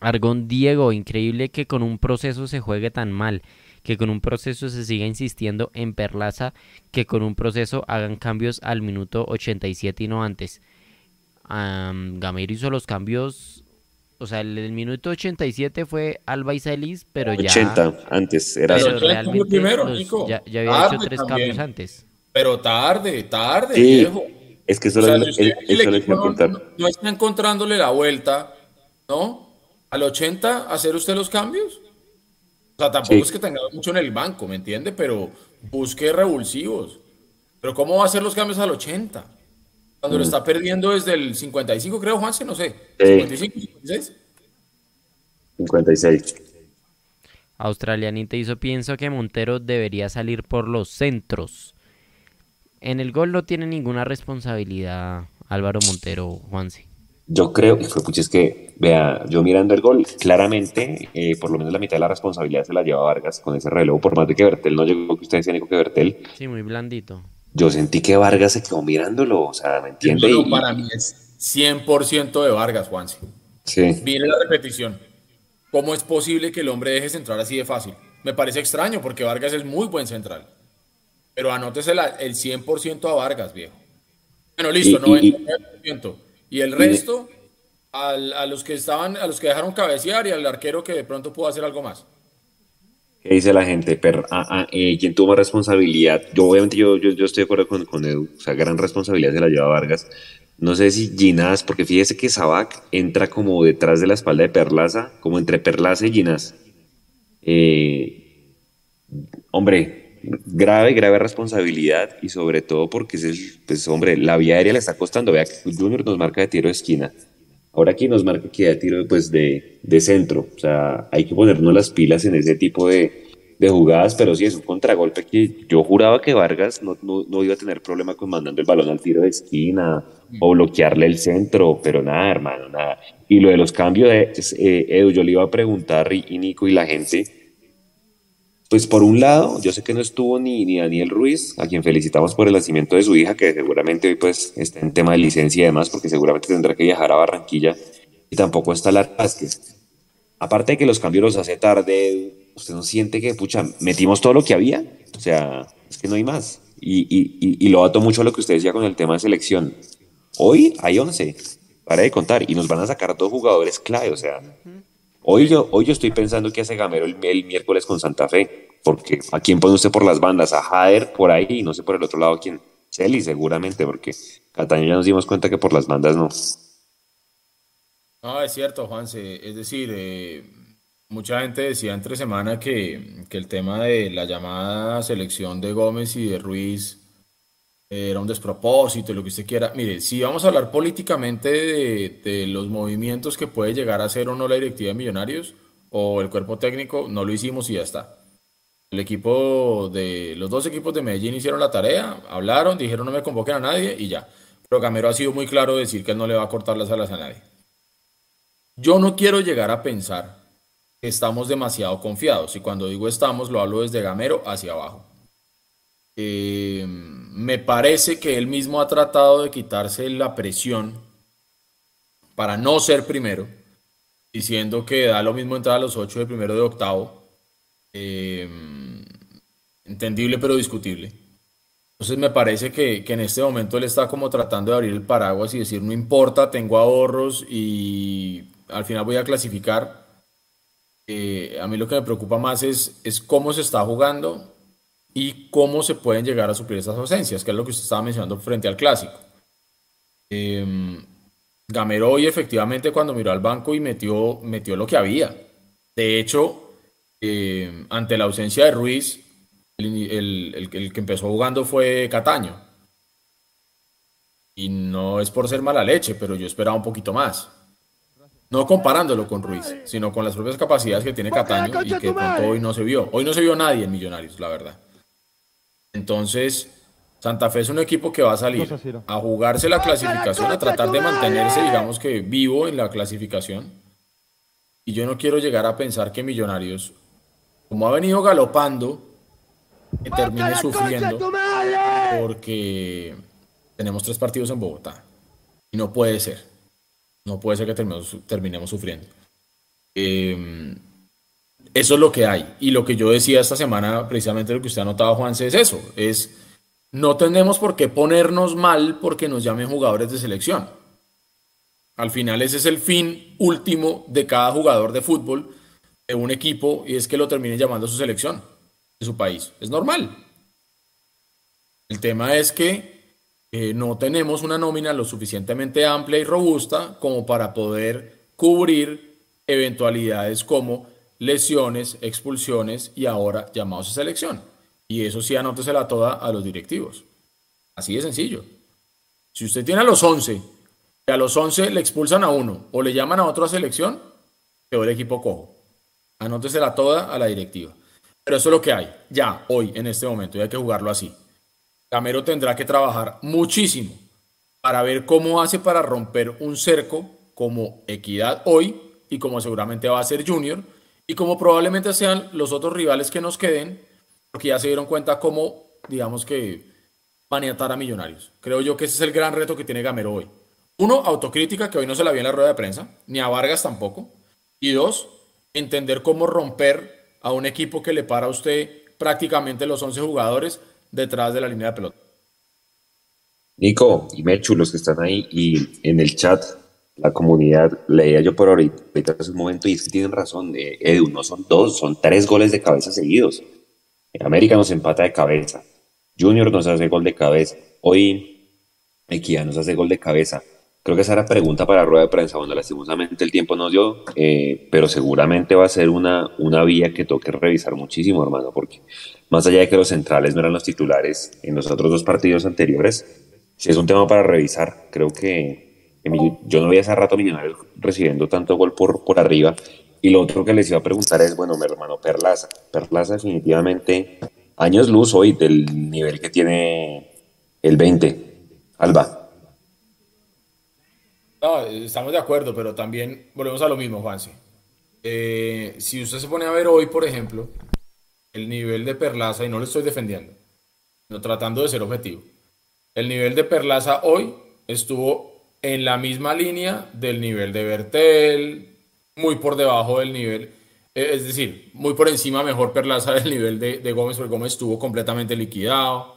Argón Diego, increíble que con un proceso se juegue tan mal, que con un proceso se siga insistiendo en Perlaza, que con un proceso hagan cambios al minuto 87 y no antes. Gamero hizo los cambios, o sea, el, minuto 87 fue Alba y Celis, pero ya... 80 antes, era... Pero realmente primero, ya, había hecho tres cambios antes. Pero tarde, tarde, viejo. Es que eso, lo, no está encontrándole la vuelta, ¿no? al 80 hacer usted los cambios. O sea, tampoco es que tenga mucho en el banco, ¿me entiende? Pero busque revulsivos. Pero ¿cómo va a hacer los cambios al 80? Cuando lo mm. está perdiendo desde el 55, creo, Juanse, no sé. 55, 56. 56. Australianita hizo, pienso que Montero debería salir por los centros. En el gol no tiene ninguna responsabilidad Álvaro Montero, Juanse. Yo creo, fue es que, vea, yo mirando el gol, claramente, eh, por lo menos la mitad de la responsabilidad se la lleva Vargas con ese reloj, por más de que Bertel no llegó, que usted decía, Nico, que Bertel. Sí, muy blandito. Yo sentí que Vargas se quedó mirándolo, o sea, ¿me entiende? Y... para mí es 100% de Vargas, Juanse. Sí. Mire la repetición. ¿Cómo es posible que el hombre deje centrar así de fácil? Me parece extraño porque Vargas es muy buen central. Pero anótese el 100% a Vargas, viejo. Bueno, listo, no 99%. Y el resto, a los que estaban, a los que dejaron cabecear y al arquero que de pronto pudo hacer algo más. ¿Qué dice la gente? Pero, ah, ah, eh, ¿Quién tuvo responsabilidad? Yo obviamente yo, yo, estoy de acuerdo con, con, Edu, o sea, gran responsabilidad se la lleva Vargas. No sé si Ginás, porque fíjese que Sabac entra como detrás de la espalda de Perlaza, como entre Perlaza y Ginás. Eh, hombre, grave, grave responsabilidad y sobre todo porque, es pues hombre, la vía aérea le está costando. Vea que Junior nos marca de tiro de esquina. Ahora aquí nos marca que de tiro pues, de, de centro. O sea, hay que ponernos las pilas en ese tipo de, de jugadas, pero sí es un contragolpe que yo juraba que Vargas no, no, iba a tener problema con mandando el balón al tiro de esquina o bloquearle el centro, pero nada, hermano, nada. Y lo de los cambios, de, eh, Edu, yo le iba a preguntar, y Nico y la gente, pues por un lado, yo sé que no estuvo ni, ni Daniel Ruiz, a quien felicitamos por el nacimiento de su hija, que seguramente hoy pues está en tema de licencia y demás, porque seguramente tendrá que viajar a Barranquilla, y tampoco está Lar Vázquez. Aparte de que los cambios los hace tarde, usted no siente que, pucha, metimos todo lo que había, o sea, es que no hay más. Y, y, y, lo ato mucho a lo que usted decía con el tema de selección. Hoy hay 11, para de contar, y nos van a sacar dos jugadores clave, o sea, Hoy yo, hoy yo estoy pensando que hace Gamero el, miércoles con Santa Fe, porque ¿a quién pone usted por las bandas? A Jader por ahí y no sé por el otro lado a quién. Celi seguramente, porque Cataño ya nos dimos cuenta que por las bandas no. No, es cierto, Juanse. Es decir, eh, mucha gente decía entre semana que, que el tema de la llamada selección de Gómez y de Ruiz era un despropósito, lo que usted quiera. Mire, si vamos a hablar políticamente de, los movimientos que puede llegar a hacer o no la directiva de Millonarios o el cuerpo técnico, no lo hicimos y ya está. El equipo de los dos equipos de Medellín hicieron la tarea, hablaron, dijeron no me convoquen a nadie y ya. Pero Gamero ha sido muy claro de decir que él no le va a cortar las alas a nadie. Yo no quiero llegar a pensar estamos demasiado confiados. Y cuando digo estamos, lo hablo desde Gamero hacia abajo. Eh, me parece que él mismo ha tratado de quitarse la presión para no ser primero, diciendo que da lo mismo entrar a los ocho de primero de octavo. Eh, entendible pero discutible. Entonces me parece que, que, en este momento él está como tratando de abrir el paraguas y decir, no importa, tengo ahorros y al final voy a clasificar. Eh, a mí lo que me preocupa más es, es cómo se está jugando y cómo se pueden llegar a suplir esas ausencias, que es lo que usted estaba mencionando frente al clásico. Eh, Gamero hoy efectivamente cuando miró al banco y metió, metió lo que había. De hecho, eh, ante la ausencia de Ruiz, el, el, que empezó jugando fue Cataño. Y no es por ser mala leche, pero yo esperaba un poquito más. No comparándolo con Ruiz, sino con las propias capacidades que tiene Cataño y que hoy no se vio. Hoy no se vio nadie en Millonarios, la verdad. Entonces, Santa Fe es un equipo que va a salir a jugarse la clasificación, a tratar de mantenerse, digamos que vivo en la clasificación. Y yo no quiero llegar a pensar que Millonarios, como ha venido galopando, que termine sufriendo porque tenemos tres partidos en Bogotá. Y no puede ser. No puede ser que terminemos, terminemos sufriendo. Eh, eso es lo que hay. Y lo que yo decía esta semana, precisamente lo que usted ha notado, Juanse, es eso. Es no tenemos por qué ponernos mal porque nos llamen jugadores de selección. Al final ese es el fin último de cada jugador de fútbol de un equipo y es que lo termine llamando a su selección de su país. Es normal. El tema es que eh, no tenemos una nómina lo suficientemente amplia y robusta como para poder cubrir eventualidades como lesiones, expulsiones y ahora llamados a selección. Y eso sí, anótesela toda a los directivos. Así de sencillo. Si usted tiene a los 11 y a los 11 le expulsan a uno o le llaman a otra selección, peor equipo cojo. Anótesela toda a la directiva. Pero eso es lo que hay, ya, hoy, en este momento, y hay que jugarlo así. Camero tendrá que trabajar muchísimo para ver cómo hace para romper un cerco como Equidad hoy y como seguramente va a ser Junior y como probablemente sean los otros rivales que nos queden porque ya se dieron cuenta cómo, digamos que, maniatar a Millonarios. Creo yo que ese es el gran reto que tiene Gamero hoy. Uno, autocrítica, que hoy no se la vi en la rueda de prensa, ni a Vargas tampoco. Y dos, entender cómo romper a un equipo que le para a usted prácticamente los 11 jugadores detrás de la línea de pelota. Nico y Mechu, los que están ahí, y en el chat, la comunidad, leía yo por ahorita hace un momento, y es que tienen razón, eh, Edu, no son dos, son tres goles de cabeza seguidos. América nos empata de cabeza. Junior nos hace gol de cabeza. Hoy Equidad nos hace gol de cabeza. Creo que esa era pregunta para la rueda de prensa. Bueno, lastimosamente el tiempo nos dio, eh, pero seguramente va a ser una, una vía que toque revisar muchísimo, hermano, porque más allá de que los centrales no eran los titulares en los otros dos partidos anteriores, es un tema para revisar. Creo que, yo no veía hace rato Millonarios recibiendo tanto gol por, por arriba y lo otro que les iba a preguntar es, bueno, mi hermano Perlaza. Perlaza definitivamente años luz hoy del nivel que tiene el 20. Alba. No, estamos de acuerdo, pero también volvemos a lo mismo, Juanse. Eh, si usted se pone a ver hoy, por ejemplo, el nivel de Perlaza, y no le estoy defendiendo, sino tratando de ser objetivo, el nivel de Perlaza hoy estuvo en la misma línea del nivel de Bertel, muy por debajo del nivel, eh, es decir, muy por encima, mejor Perlaza del nivel de, Gómez, porque Gómez estuvo completamente liquidado.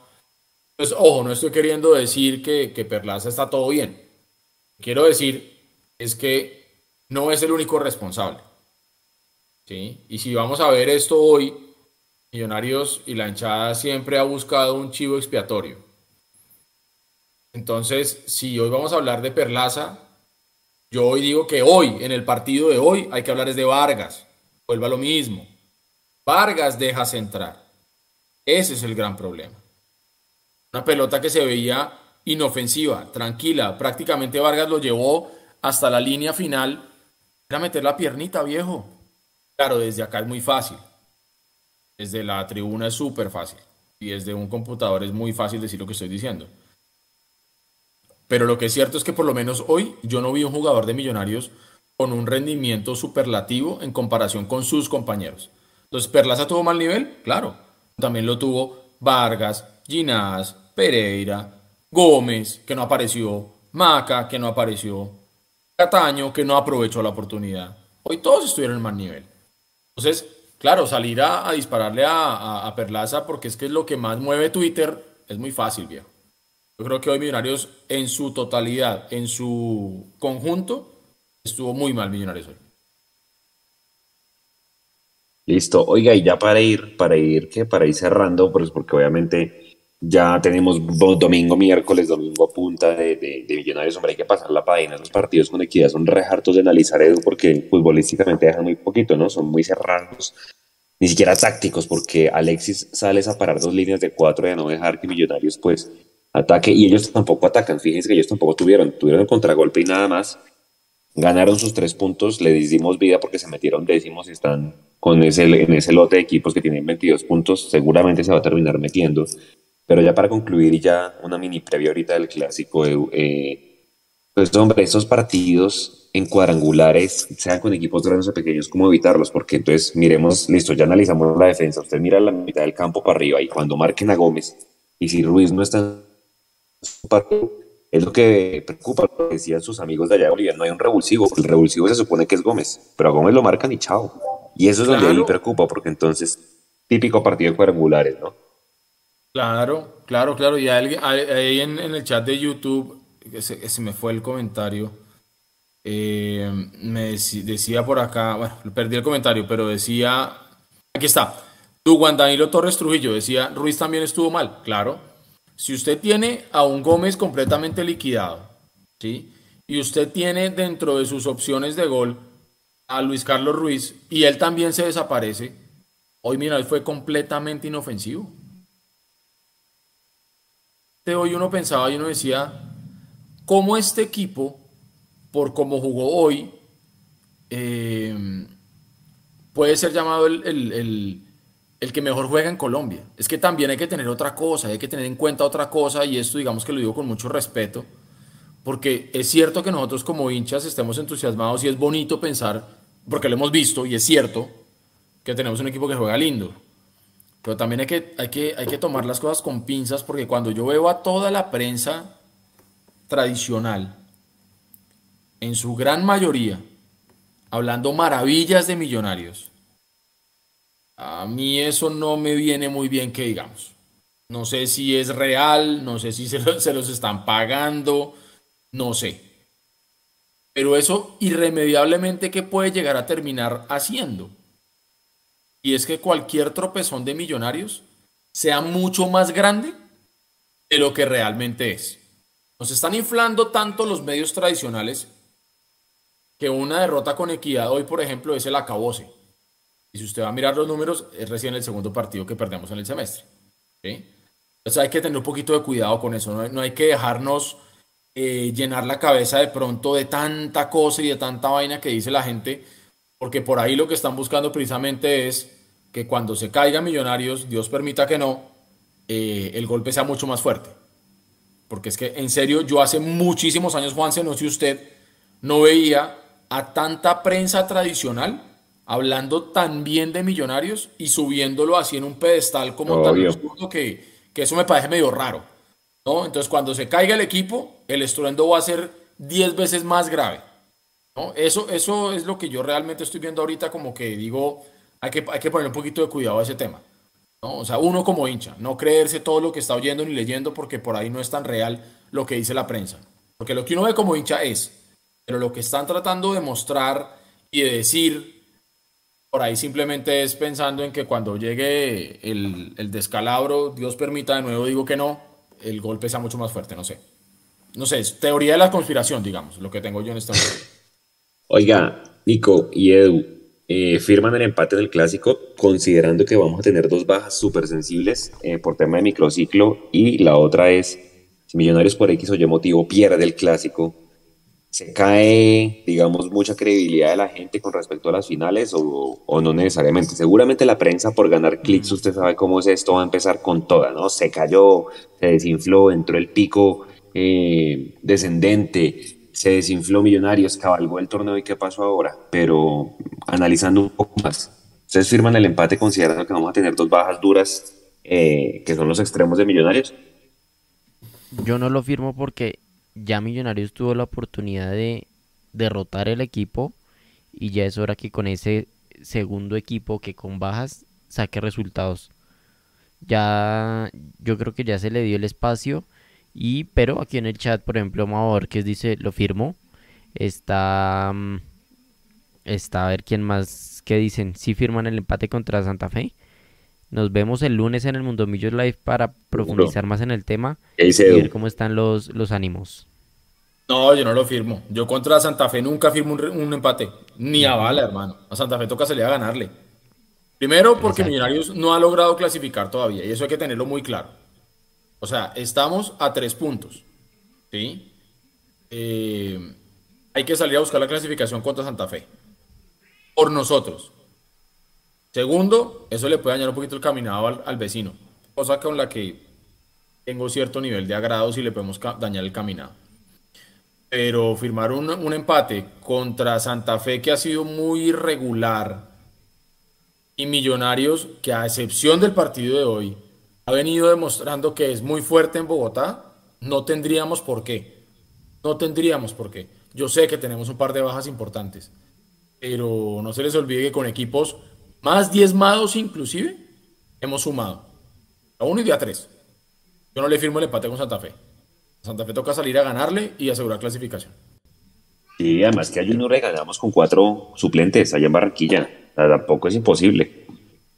Entonces, ojo, no estoy queriendo decir que, que Perlaza está todo bien. Quiero decir es que no es el único responsable. ¿sí? Y si vamos a ver esto hoy, Millonarios y la hinchada siempre ha buscado un chivo expiatorio. Entonces, si hoy vamos a hablar de Perlaza, yo hoy digo que hoy, en el partido de hoy, hay que hablar de Vargas. Vuelva lo mismo. Vargas deja centrar. Ese es el gran problema. Una pelota que se veía inofensiva, tranquila. Prácticamente Vargas lo llevó hasta la línea final. Era meter la piernita, viejo. Claro, desde acá es muy fácil. Desde la tribuna es súper fácil. Y desde un computador es muy fácil decir lo que estoy diciendo. Pero lo que es cierto es que por lo menos hoy yo no vi un jugador de Millonarios con un rendimiento superlativo en comparación con sus compañeros. Entonces, ¿Perlaza tuvo mal nivel? Claro. También lo tuvo Vargas, Ginás, Pereira, Gómez, que no apareció, Maca, que no apareció, Cataño, que no aprovechó la oportunidad. Hoy todos estuvieron en mal nivel. Entonces, claro, salir a, dispararle a, Perlaza porque es que es lo que más mueve Twitter, es muy fácil, viejo. Yo creo que hoy Millonarios en su totalidad, en su conjunto, estuvo muy mal Millonarios hoy. Listo. Oiga, y ya para ir, para ir, ¿qué? Para ir cerrando, pues porque obviamente ya tenemos domingo, miércoles, domingo a punta de, Millonarios. Hombre, hay que pasar la página. Los partidos con equidad son re hartos de analizar eso porque futbolísticamente dejan muy poquito, ¿no? Son muy cerrados. Ni siquiera tácticos, porque Alexis sales a parar dos líneas de cuatro y a no dejar que Millonarios, pues, ataque. Y ellos tampoco atacan. Fíjense que ellos tampoco tuvieron. Tuvieron el contragolpe y nada más. Ganaron sus tres puntos. Le dimos vida porque se metieron décimos y están con ese, en ese lote de equipos que tienen 22 puntos, seguramente se va a terminar metiendo. Pero ya para concluir y ya una mini previa ahorita del clásico, eh, eh, pues hombre, estos partidos en cuadrangulares, sean con equipos grandes o pequeños, ¿cómo evitarlos? Porque entonces miremos, listo, ya analizamos la defensa, usted mira la mitad del campo para arriba y cuando marquen a Gómez, y si Ruiz no está es lo que preocupa, lo que decían sus amigos de allá de Bolivia, no hay un revulsivo, el revulsivo se supone que es Gómez, pero a Gómez lo marcan y chao. Y eso es donde a mí me preocupa, porque entonces, típico partido de cuadrangulares, ¿no? Claro, claro, claro. Y ahí en, el chat de YouTube, se, se me fue el comentario, eh, me decía por acá, bueno, perdí el comentario, pero decía, aquí está, tú, Juan Danilo Torres Trujillo, decía, Ruiz también estuvo mal, claro. Si usted tiene a un Gómez completamente liquidado, ¿sí? Y usted tiene dentro de sus opciones de gol a Luis Carlos Ruiz y él también se desaparece, hoy mira, él fue completamente inofensivo. Hoy uno pensaba y uno decía, ¿cómo este equipo, por cómo jugó hoy, eh, puede ser llamado el, el, que mejor juega en Colombia? Es que también hay que tener otra cosa, hay que tener en cuenta otra cosa y esto digamos que lo digo con mucho respeto, porque es cierto que nosotros como hinchas estemos entusiasmados y es bonito pensar porque lo hemos visto y es cierto que tenemos un equipo que juega lindo. Pero también hay que, hay que, hay que tomar las cosas con pinzas porque cuando yo veo a toda la prensa tradicional, en su gran mayoría, hablando maravillas de millonarios, a mí eso no me viene muy bien que digamos. No sé si es real, no sé si se, los están pagando, no sé. Pero eso irremediablemente que puede llegar a terminar haciendo. Y es que cualquier tropezón de millonarios sea mucho más grande de lo que realmente es. Nos están inflando tanto los medios tradicionales que una derrota con equidad hoy, por ejemplo, es el acabose. Y si usted va a mirar los números, es recién el segundo partido que perdemos en el semestre. Entonces hay que tener un poquito de cuidado con eso. no hay que dejarnos eh, llenar la cabeza de pronto de tanta cosa y de tanta vaina que dice la gente, porque por ahí lo que están buscando precisamente es que cuando se caigan millonarios, Dios permita que no, eh, el golpe sea mucho más fuerte. Porque es que en serio, yo hace muchísimos años, Juanse, no sé usted, no veía a tanta prensa tradicional hablando tan bien de millonarios y subiéndolo así en un pedestal como tan absurdo que, que eso me parece medio raro. Entonces, cuando se caiga el equipo, el estruendo va a ser 10 veces más grave. ¿no? Eso, eso es lo que yo realmente estoy viendo ahorita, como que digo, hay que, hay que poner un poquito de cuidado a ese tema. ¿no? O sea, uno como hincha, no creerse todo lo que está oyendo ni leyendo, porque por ahí no es tan real lo que dice la prensa. Porque lo que uno ve como hincha es, pero lo que están tratando de mostrar y de decir, por ahí simplemente es pensando en que cuando llegue el, el descalabro, Dios permita de nuevo, digo que no, el golpe sea mucho más fuerte, no sé. No sé, es teoría de la conspiración, digamos, lo que tengo yo en esta. Oiga, Nico y Edu, eh, firman el empate en el clásico, considerando que vamos a tener dos bajas súper sensibles eh, por tema de microciclo, y la otra es, si Millonarios por X o Y motivo pierde el clásico, se cae, digamos, mucha credibilidad de la gente con respecto a las finales o, o, no necesariamente. Seguramente la prensa por ganar clics, usted sabe cómo es esto, va a empezar con toda, ¿no? Se cayó, se desinfló, entró el pico eh, descendente, se desinfló Millonarios, cabalgó el torneo y qué pasó ahora, pero analizando un poco más, ¿ustedes firman el empate considerando que vamos a tener dos bajas duras eh, que son los extremos de Millonarios? Yo no lo firmo porque ya Millonarios tuvo la oportunidad de derrotar el equipo y ya es hora que con ese segundo equipo que con bajas saque resultados. Ya yo creo que ya se le dio el espacio y pero aquí en el chat, por ejemplo, Maor que dice, lo firmo. Está mm, está a ver quién más que dicen, si firman el empate contra Santa Fe. Nos vemos el lunes en el Mundo Millos Live para profundizar más en el tema y ver cómo están los, los ánimos. No, yo no lo firmo. Yo contra Santa Fe nunca firmo un, empate. Ni a bala, hermano. A Santa Fe toca salir a ganarle. Primero porque Millonarios no ha logrado clasificar todavía. Y eso hay que tenerlo muy claro. O sea, estamos a tres puntos. ¿Sí? Eh, hay que salir a buscar la clasificación contra Santa Fe. Por nosotros. Segundo, eso le puede dañar un poquito el caminado al, vecino, cosa con la que tengo cierto nivel de agrado si le podemos dañar el caminado. Pero firmar un, un, empate contra Santa Fe que ha sido muy irregular y Millonarios que a excepción del partido de hoy ha venido demostrando que es muy fuerte en Bogotá, no tendríamos por qué. No tendríamos por qué. Yo sé que tenemos un par de bajas importantes, pero no se les olvide que con equipos más diezmados inclusive, hemos sumado. A uno y día tres. Yo no le firmo el empate con Santa Fe. Santa Fe toca salir a ganarle y asegurar clasificación. Y además que a Junior regalamos con cuatro suplentes allá en Barranquilla. tampoco es imposible.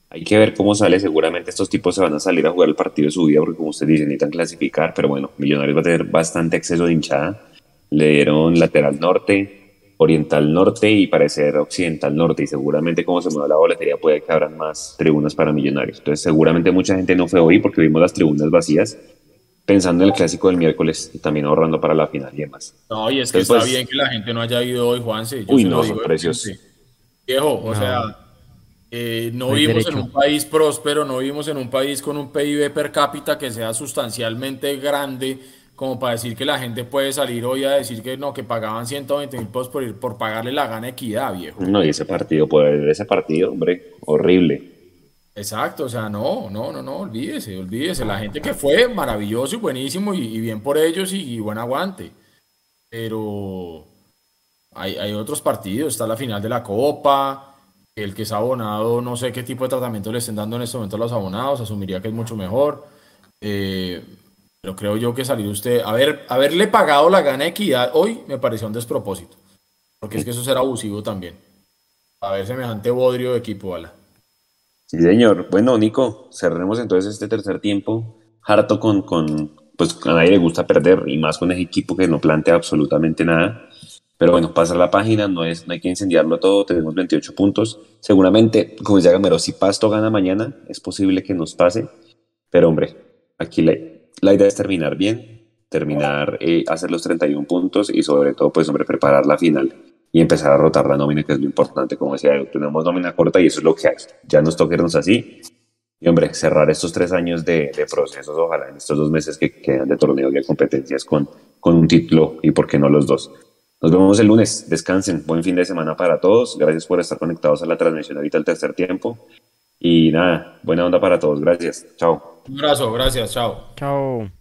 Hay que ver cómo sale. Seguramente estos tipos se van a salir a jugar el partido de su vida porque, como usted dice, necesitan clasificar. Pero bueno, Millonarios va a tener bastante exceso de hinchada. Le dieron lateral norte, oriental norte y parecer occidental norte y seguramente como se mueve la boletería puede que abran más tribunas para millonarios. Entonces seguramente mucha gente no fue hoy porque vimos las tribunas vacías pensando en el clásico del miércoles y también ahorrando para la final y demás. No, y es que está pues, bien que la gente no haya ido hoy, Juanse. uy, no, son precios. Viejo, o sea, eh, no vivimos en un país próspero, no vivimos en un país con un PIB per cápita que sea sustancialmente grande como para decir que la gente puede salir hoy a decir que no, que pagaban 120 mil pesos por, por pagarle la gana equidad, viejo. No, y ese partido, pues ese partido, hombre, horrible. Exacto, o sea, no, no, no, no, olvídese, olvídese. La gente que fue, maravilloso y buenísimo y, bien por ellos y, buen aguante. Pero hay, otros partidos, está la final de la Copa, el que es abonado, no sé qué tipo de tratamiento le estén dando en este momento a los abonados, asumiría que es mucho mejor. Eh, pero creo yo que salir usted, haber, haberle pagado la gana equidad hoy me pareció un despropósito. Porque es que eso será abusivo también. A ver semejante bodrio de equipo, ala. Sí, señor. Bueno, Nico, cerremos entonces este tercer tiempo. Harto con, con, pues a nadie le gusta perder, y más con ese equipo que no plantea absolutamente nada. Pero bueno, pasar la página, no, es, no hay que incendiarlo todo, tenemos 28 puntos. Seguramente, como decía Gamero, si Pasto gana mañana, es posible que nos pase. Pero hombre, aquí le, la idea es terminar bien, terminar, eh, hacer los 31 puntos y sobre todo, pues, hombre, preparar la final y empezar a rotar la nómina, que es lo importante. Como decía, tenemos nómina corta y eso es lo que hay. Ya nos toca así. Y, hombre, cerrar estos tres años de, procesos, ojalá en estos dos meses que quedan de torneo y de competencias con, con un título y, ¿por qué no los dos? Nos vemos el lunes. Descansen. Buen fin de semana para todos. Gracias por estar conectados a la transmisión ahorita el tercer tiempo. Y nada, buena onda para todos. Gracias. Chao. Un abrazo. Gracias. Chao. Chao.